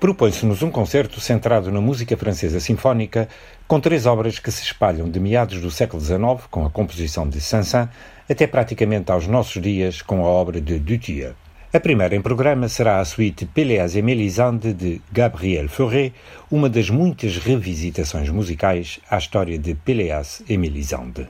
propõe-se-nos um concerto centrado na música francesa sinfónica, com três obras que se espalham de meados do século XIX, com a composição de Saint-Saëns, até praticamente aos nossos dias, com a obra de Duthier. A primeira em programa será a suíte Péléas et Mélisande de Gabriel Fauré, uma das muitas revisitações musicais à história de Péléas et Mélisande.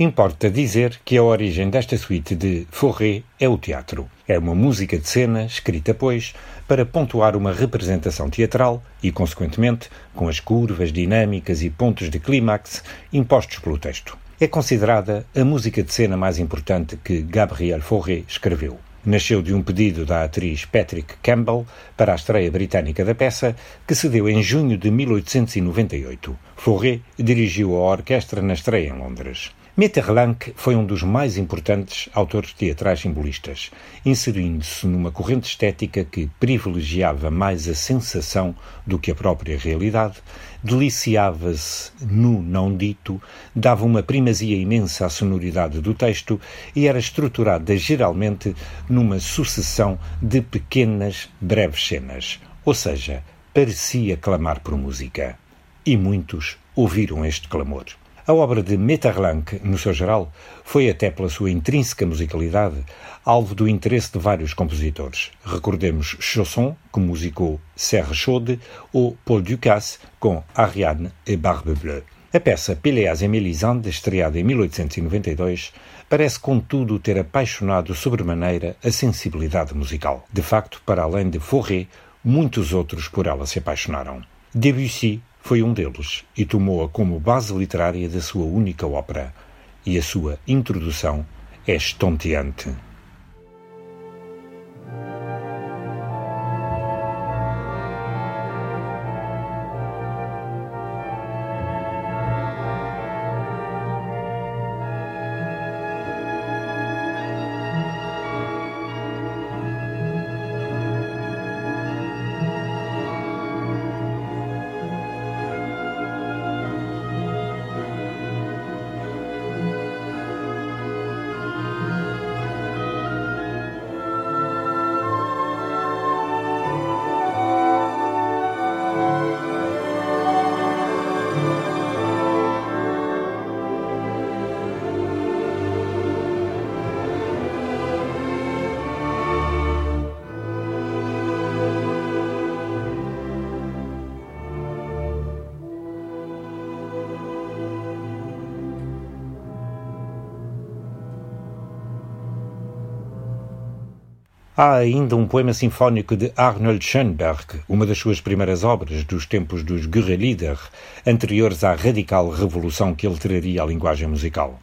Importa dizer que a origem desta suíte de Fauré é o teatro. É uma música de cena, escrita, pois, para pontuar uma representação teatral e, consequentemente, com as curvas dinâmicas e pontos de clímax impostos pelo texto. É considerada a música de cena mais importante que Gabriel Fauré escreveu. Nasceu de um pedido da atriz Patrick Campbell para a estreia britânica da peça, que se deu em junho de 1898. Fauré dirigiu a orquestra na estreia em Londres. Metterlanck foi um dos mais importantes autores teatrais simbolistas, inserindo-se numa corrente estética que privilegiava mais a sensação do que a própria realidade, deliciava-se no não dito, dava uma primazia imensa à sonoridade do texto e era estruturada geralmente numa sucessão de pequenas, breves cenas, ou seja, parecia clamar por música. E muitos ouviram este clamor. A obra de Metterlanck, no seu geral, foi até pela sua intrínseca musicalidade alvo do interesse de vários compositores. Recordemos Chausson, que musicou Serre Chaude, ou Paul Ducasse, com Ariane et Barbe Bleue. A peça Péléas et Mélisande, estreada em 1892, parece contudo ter apaixonado sobremaneira a sensibilidade musical. De facto, para além de Fauré, muitos outros por ela se apaixonaram. Debussy foi um deles e tomou-a como base literária da sua única ópera, e a sua introdução é estonteante. Há ainda um poema sinfónico de Arnold Schoenberg, uma das suas primeiras obras dos tempos dos Guerrilieder, anteriores à radical revolução que ele traria à linguagem musical.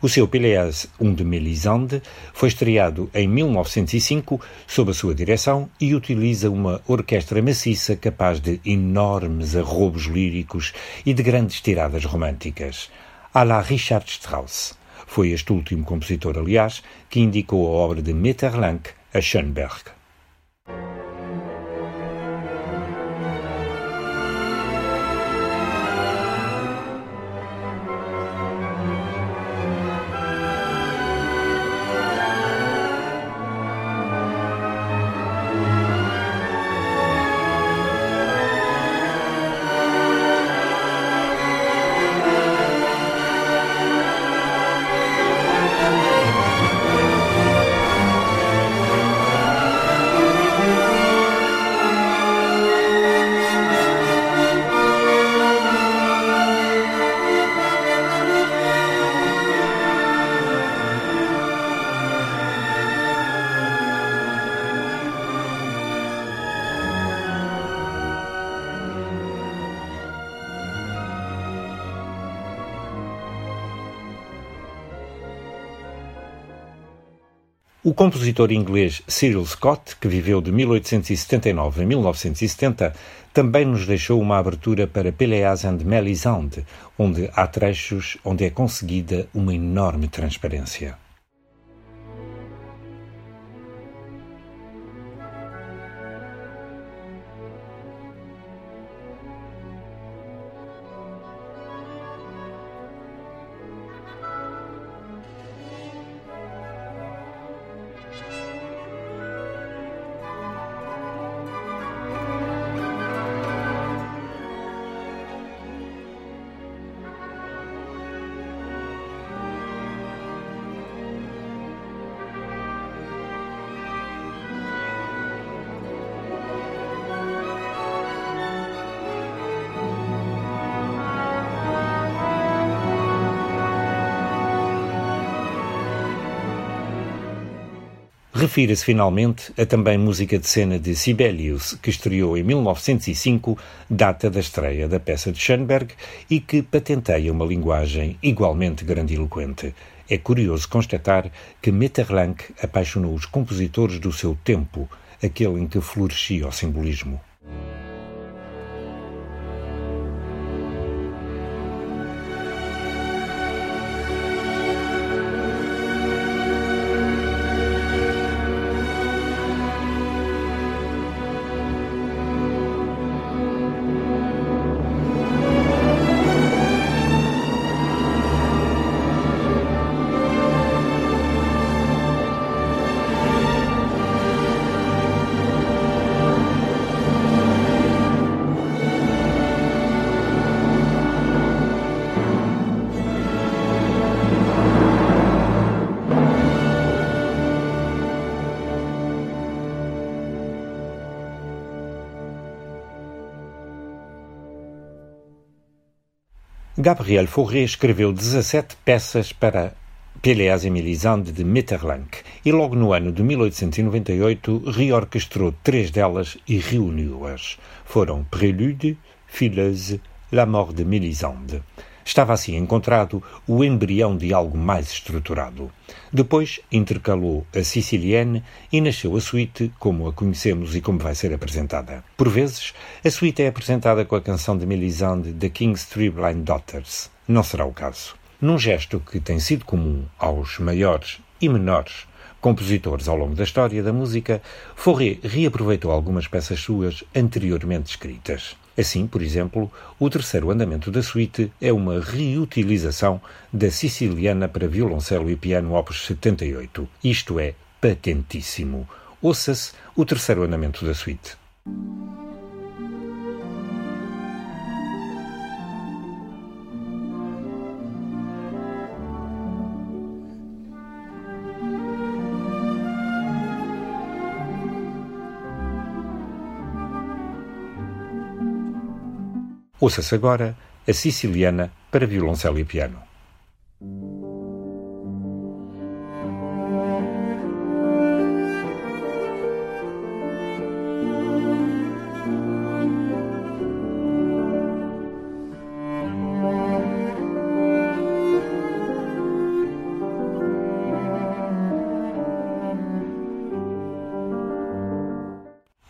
O seu Péléas, um de Mélisande, foi estreado em 1905 sob a sua direção e utiliza uma orquestra maciça capaz de enormes arrobos líricos e de grandes tiradas românticas. À la Richard Strauss. Foi este último compositor, aliás, que indicou a obra de Metterlanck à O compositor inglês Cyril Scott, que viveu de 1879 a 1970, também nos deixou uma abertura para Péléas and Mélisande, onde há trechos onde é conseguida uma enorme transparência. Refira-se finalmente a também música de cena de Sibelius, que estreou em 1905, data da estreia da peça de Schoenberg, e que patenteia uma linguagem igualmente grandiloquente. É curioso constatar que Metterlenck apaixonou os compositores do seu tempo, aquele em que florescia o simbolismo. Gabriel Fauré escreveu 17 peças para Péléas et Mélisande de Metterlenck e logo no ano de 1898 reorquestrou três delas e reuniu-as. Foram Prélude, Fileuse, La Mort de Mélisande. Estava assim encontrado o embrião de algo mais estruturado. Depois intercalou a sicilienne e nasceu a suíte como a conhecemos e como vai ser apresentada. Por vezes, a suíte é apresentada com a canção de Melisande The King's Three Blind Daughters. Não será o caso. Num gesto que tem sido comum aos maiores e menores compositores ao longo da história da música, Fauré reaproveitou algumas peças suas anteriormente escritas. Assim, por exemplo, o terceiro andamento da suíte é uma reutilização da Siciliana para violoncelo e piano Opus 78. Isto é patentíssimo. Ouça-se o terceiro andamento da suíte. Ouça-se agora a Siciliana para violoncelo e piano.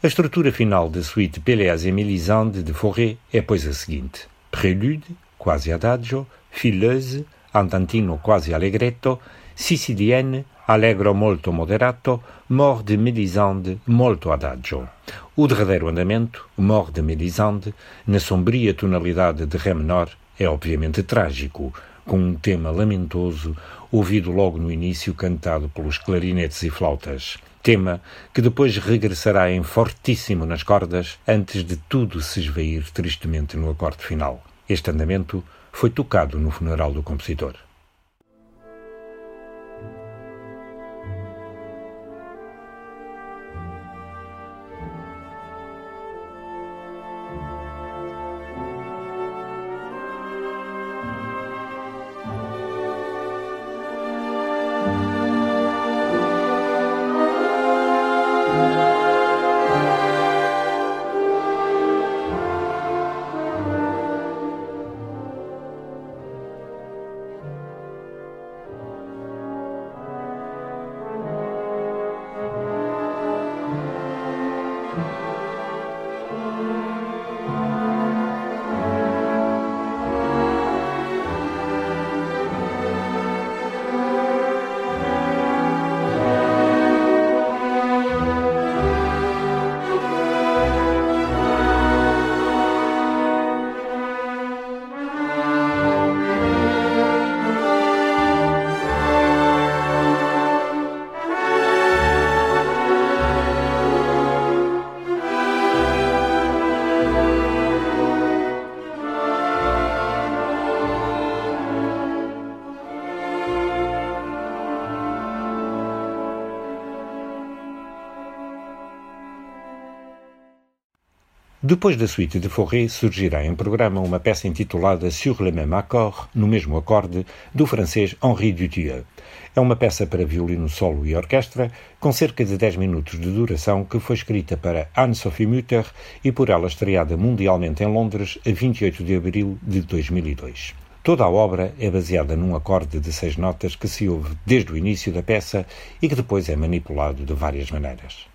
A estrutura final da suite Péléas et Mélisande de Fauré é, pois, a seguinte: Prélude, quasi adagio, fileuse, andantino quasi allegretto, sicilienne, allegro molto moderato, mort de molto adagio. O derradeiro andamento, mort de na sombria tonalidade de Ré menor, é obviamente trágico, com um tema lamentoso, ouvido logo no início cantado pelos clarinetes e flautas tema que depois regressará em fortíssimo nas cordas antes de tudo se esvair tristemente no acorde final. Este andamento foi tocado no funeral do compositor. Depois da suíte de Fauré, surgirá em programa uma peça intitulada Sur le même accord, no mesmo acorde, do francês Henri Dutilleux. É uma peça para violino solo e orquestra, com cerca de 10 minutos de duração, que foi escrita para Anne-Sophie Mutter e por ela estreada mundialmente em Londres a 28 de abril de 2002. Toda a obra é baseada num acorde de seis notas que se ouve desde o início da peça e que depois é manipulado de várias maneiras.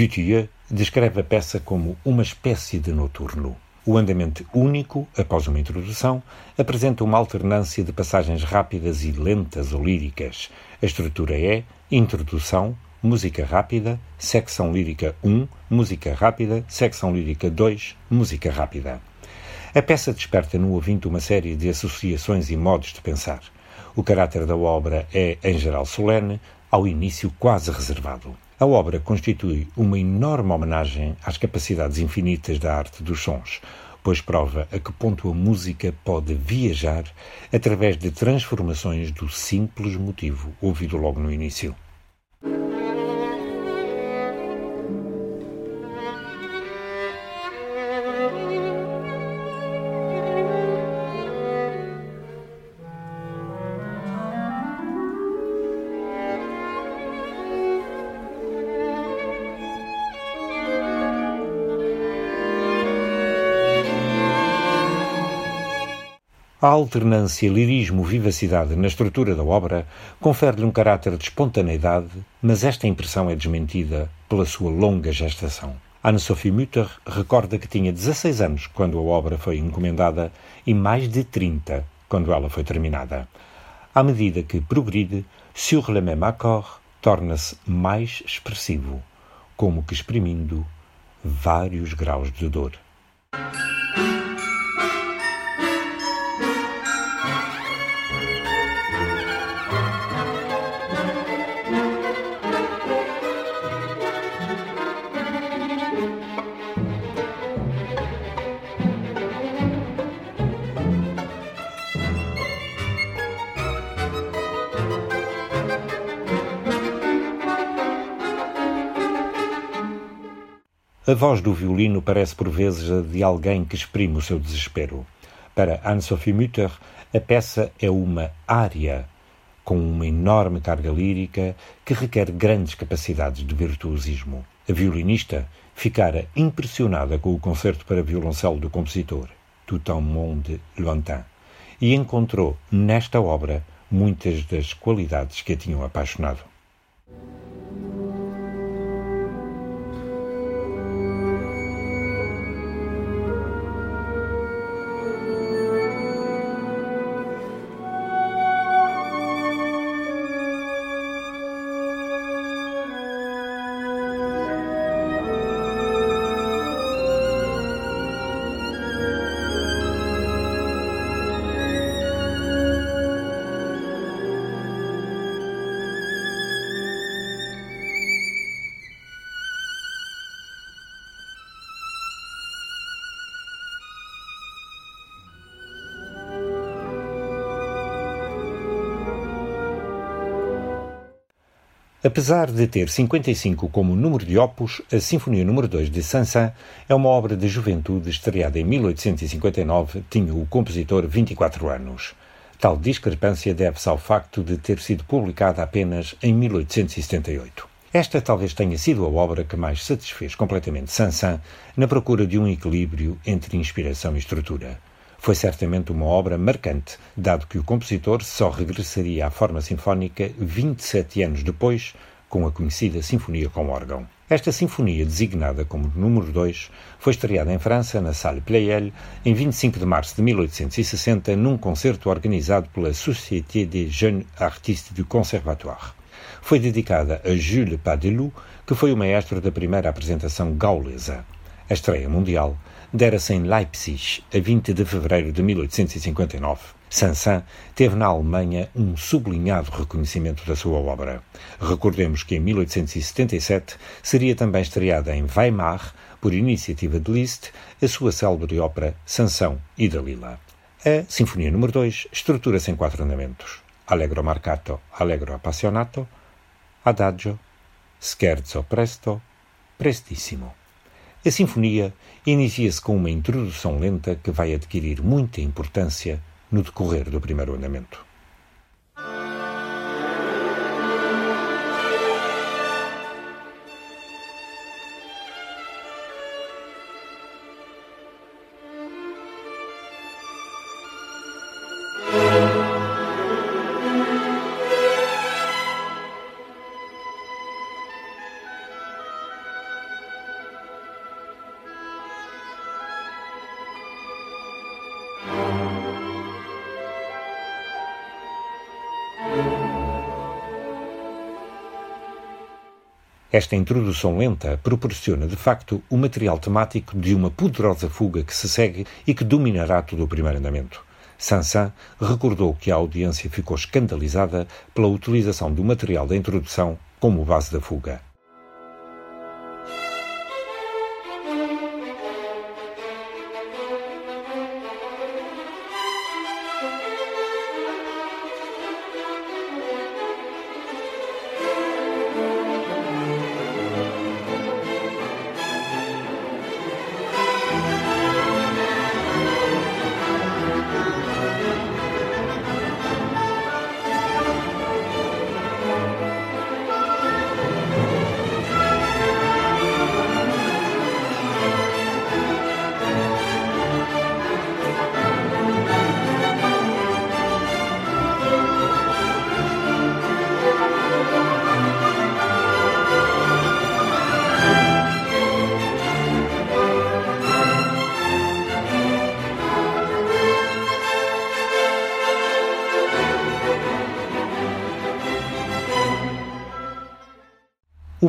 Dutilleux descreve a peça como uma espécie de noturno. O andamento único, após uma introdução, apresenta uma alternância de passagens rápidas e lentas ou líricas. A estrutura é introdução, música rápida, secção lírica 1, música rápida, secção lírica 2, música rápida. A peça desperta no ouvinte uma série de associações e modos de pensar. O caráter da obra é, em geral, solene, ao início quase reservado. A obra constitui uma enorme homenagem às capacidades infinitas da arte dos sons, pois prova a que ponto a música pode viajar através de transformações do simples motivo ouvido logo no início. A alternância lirismo-vivacidade na estrutura da obra confere-lhe um caráter de espontaneidade, mas esta impressão é desmentida pela sua longa gestação. Anne-Sophie Mutter recorda que tinha 16 anos quando a obra foi encomendada e mais de 30 quando ela foi terminada. À medida que progride, Sur le même accord torna-se mais expressivo, como que exprimindo vários graus de dor. A voz do violino parece por vezes a de alguém que exprime o seu desespero. Para Anne-Sophie Mutter, a peça é uma área com uma enorme carga lírica que requer grandes capacidades de virtuosismo. A violinista ficara impressionada com o concerto para violoncelo do compositor, Tout un monde lointain, e encontrou nesta obra muitas das qualidades que a tinham apaixonado. Apesar de ter 55 como número de opus, a Sinfonia número 2 de Saint-Saëns é uma obra de juventude estreada em 1859, tinha o compositor 24 anos. Tal discrepância deve-se ao facto de ter sido publicada apenas em 1878. Esta talvez tenha sido a obra que mais satisfez completamente Saint-Saëns na procura de um equilíbrio entre inspiração e estrutura. Foi certamente uma obra marcante, dado que o compositor só regressaria à forma sinfónica 27 anos depois, com a conhecida Sinfonia com órgão. Esta sinfonia, designada como número 2, foi estreada em França, na Salle Pleyel, em 25 de março de 1860, num concerto organizado pela Société des Jeunes Artistes du Conservatoire. Foi dedicada a Jules Padelou, que foi o maestro da primeira apresentação gaulesa. A estreia mundial dera-se em Leipzig, a 20 de fevereiro de 1859. Sansan teve na Alemanha um sublinhado reconhecimento da sua obra. Recordemos que em 1877 seria também estreada em Weimar, por iniciativa de Liszt, a sua célebre ópera Sansão e Dalila. A Sinfonia número 2 estrutura-se em quatro andamentos: Allegro marcato, Allegro appassionato, Adagio, Scherzo presto, Prestissimo. A sinfonia inicia-se com uma introdução lenta que vai adquirir muita importância no decorrer do primeiro andamento. Esta introdução lenta proporciona, de facto, o material temático de uma poderosa fuga que se segue e que dominará todo o primeiro andamento. Sansan recordou que a audiência ficou escandalizada pela utilização do material da introdução como base da fuga.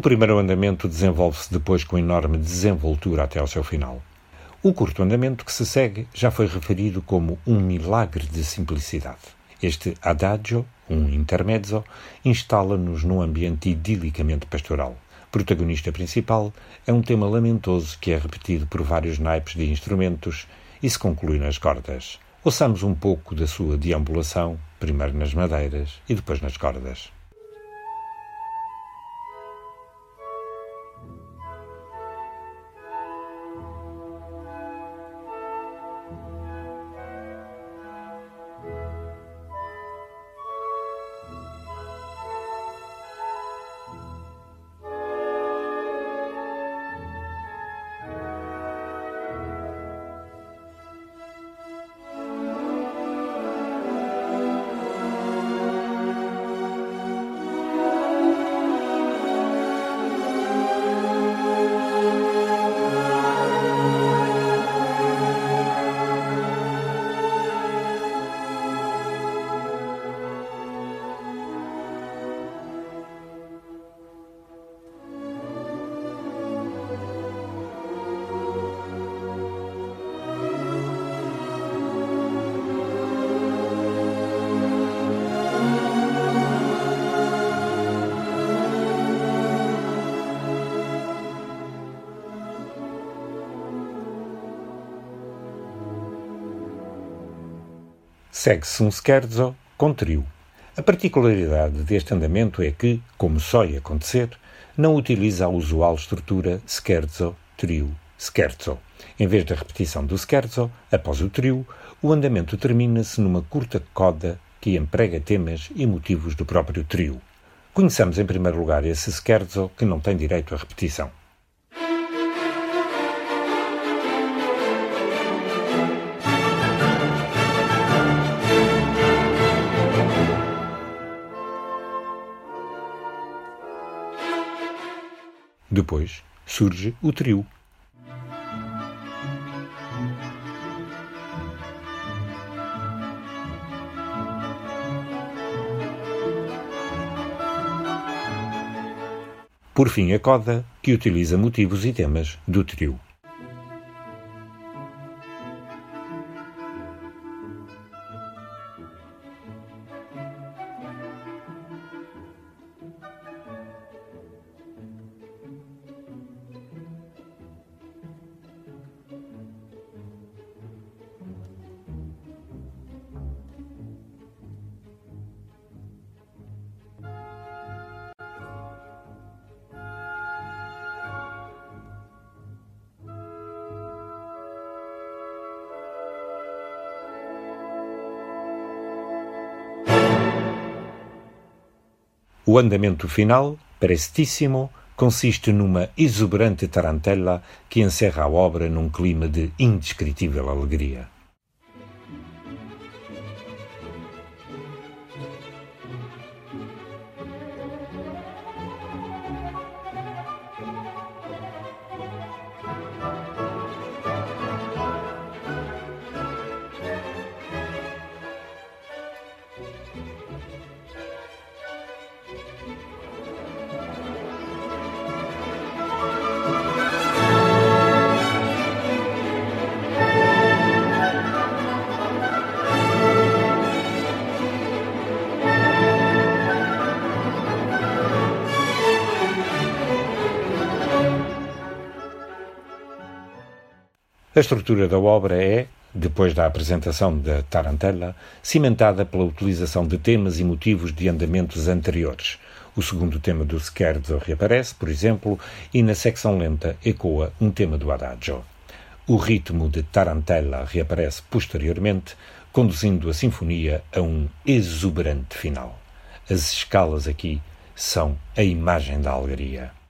O primeiro andamento desenvolve-se depois com enorme desenvoltura até ao seu final. O curto andamento que se segue já foi referido como um milagre de simplicidade. Este adagio, um intermezzo, instala-nos num ambiente idilicamente pastoral. Protagonista principal é um tema lamentoso que é repetido por vários naipes de instrumentos e se conclui nas cordas. Ouçamos um pouco da sua deambulação, primeiro nas madeiras e depois nas cordas. Segue-se um scherzo com trio. A particularidade deste andamento é que, como só ia acontecer, não utiliza a usual estrutura scherzo-trio-scherzo. Em vez da repetição do scherzo, após o trio, o andamento termina-se numa curta coda que emprega temas e motivos do próprio trio. Conheçamos em primeiro lugar esse scherzo que não tem direito à repetição. Depois surge o trio. Por fim, a coda, que utiliza motivos e temas do trio. O andamento final, prestíssimo, consiste numa exuberante tarantela que encerra a obra num clima de indescritível alegria. A estrutura da obra é, depois da apresentação da Tarantella, cimentada pela utilização de temas e motivos de andamentos anteriores. O segundo tema do Scherzo reaparece, por exemplo, e na secção lenta ecoa um tema do Adagio. O ritmo de Tarantella reaparece posteriormente, conduzindo a sinfonia a um exuberante final. As escalas aqui são a imagem da alegria.